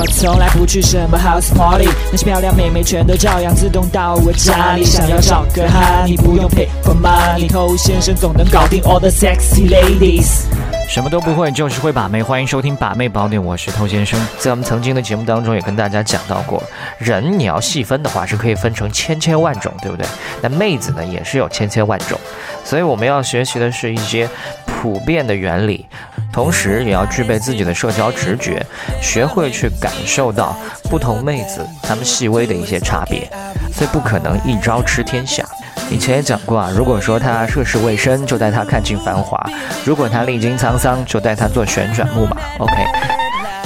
我从来不去什么 house party，那些漂亮妹妹全都照样自动到我家里。想要找个哈，你不用 pay for money，偷先生总能搞定 all the sexy ladies。什么都不会，就是会把妹。欢迎收听《把妹宝典》，我是偷先生。在我们曾经的节目当中，也跟大家讲到过，人你要细分的话，是可以分成千千万种，对不对？那妹子呢，也是有千千万种。所以我们要学习的是一些普遍的原理，同时也要具备自己的社交直觉，学会去感受到不同妹子她们细微的一些差别。所以不可能一招吃天下。以前也讲过啊，如果说他涉世未深，就带他看尽繁华；如果他历经沧桑，就带他做旋转木马。OK，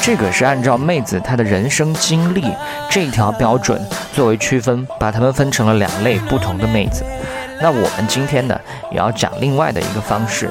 这个是按照妹子她的人生经历这条标准作为区分，把她们分成了两类不同的妹子。那我们今天呢，也要讲另外的一个方式，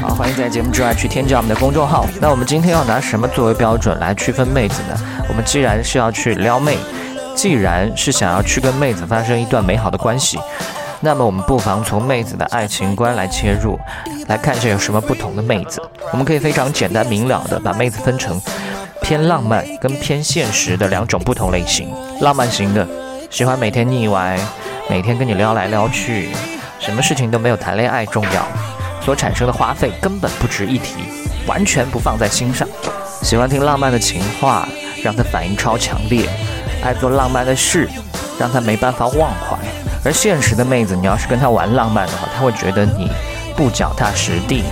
好，欢迎在节目之外去添加我们的公众号。那我们今天要拿什么作为标准来区分妹子呢？我们既然是要去撩妹，既然是想要去跟妹子发生一段美好的关系。那么我们不妨从妹子的爱情观来切入，来看一下有什么不同的妹子。我们可以非常简单明了的把妹子分成偏浪漫跟偏现实的两种不同类型。浪漫型的，喜欢每天腻歪，每天跟你撩来撩去，什么事情都没有谈恋爱重要，所产生的花费根本不值一提，完全不放在心上。喜欢听浪漫的情话，让他反应超强烈，爱做浪漫的事，让他没办法忘怀。而现实的妹子，你要是跟她玩浪漫的话，她会觉得你不脚踏实地，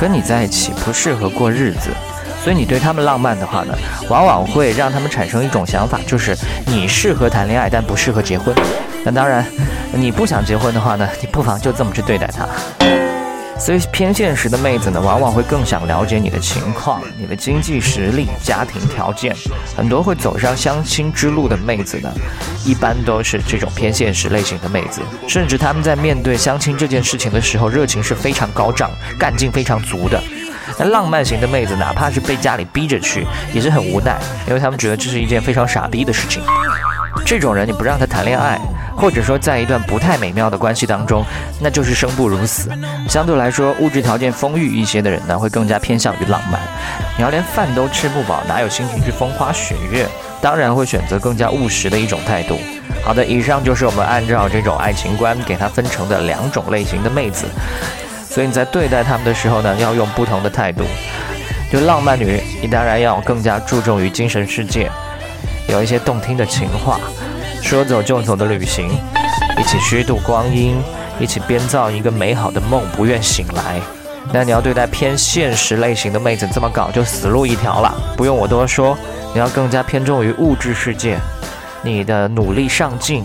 跟你在一起不适合过日子。所以你对他们浪漫的话呢，往往会让他们产生一种想法，就是你适合谈恋爱，但不适合结婚。那当然，你不想结婚的话呢，你不妨就这么去对待他。所以偏现实的妹子呢，往往会更想了解你的情况、你的经济实力、家庭条件。很多会走上相亲之路的妹子呢，一般都是这种偏现实类型的妹子。甚至他们在面对相亲这件事情的时候，热情是非常高涨、干劲非常足的。那浪漫型的妹子，哪怕是被家里逼着去，也是很无奈，因为他们觉得这是一件非常傻逼的事情。这种人，你不让他谈恋爱。或者说，在一段不太美妙的关系当中，那就是生不如死。相对来说，物质条件丰裕一些的人呢，会更加偏向于浪漫。你要连饭都吃不饱，哪有心情去风花雪月？当然会选择更加务实的一种态度。好的，以上就是我们按照这种爱情观给它分成的两种类型的妹子。所以你在对待她们的时候呢，要用不同的态度。就浪漫女，你当然要更加注重于精神世界，有一些动听的情话。说走就走的旅行，一起虚度光阴，一起编造一个美好的梦，不愿醒来。那你要对待偏现实类型的妹子，这么搞就死路一条了。不用我多说，你要更加偏重于物质世界，你的努力上进，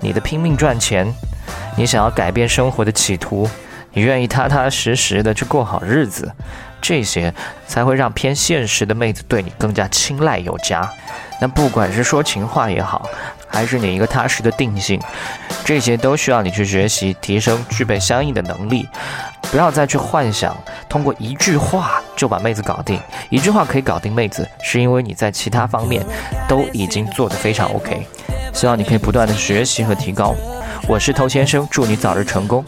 你的拼命赚钱，你想要改变生活的企图，你愿意踏踏实实的去过好日子，这些才会让偏现实的妹子对你更加青睐有加。那不管是说情话也好，还是你一个踏实的定性，这些都需要你去学习、提升、具备相应的能力。不要再去幻想通过一句话就把妹子搞定，一句话可以搞定妹子，是因为你在其他方面都已经做得非常 OK。希望你可以不断的学习和提高。我是头先生，祝你早日成功。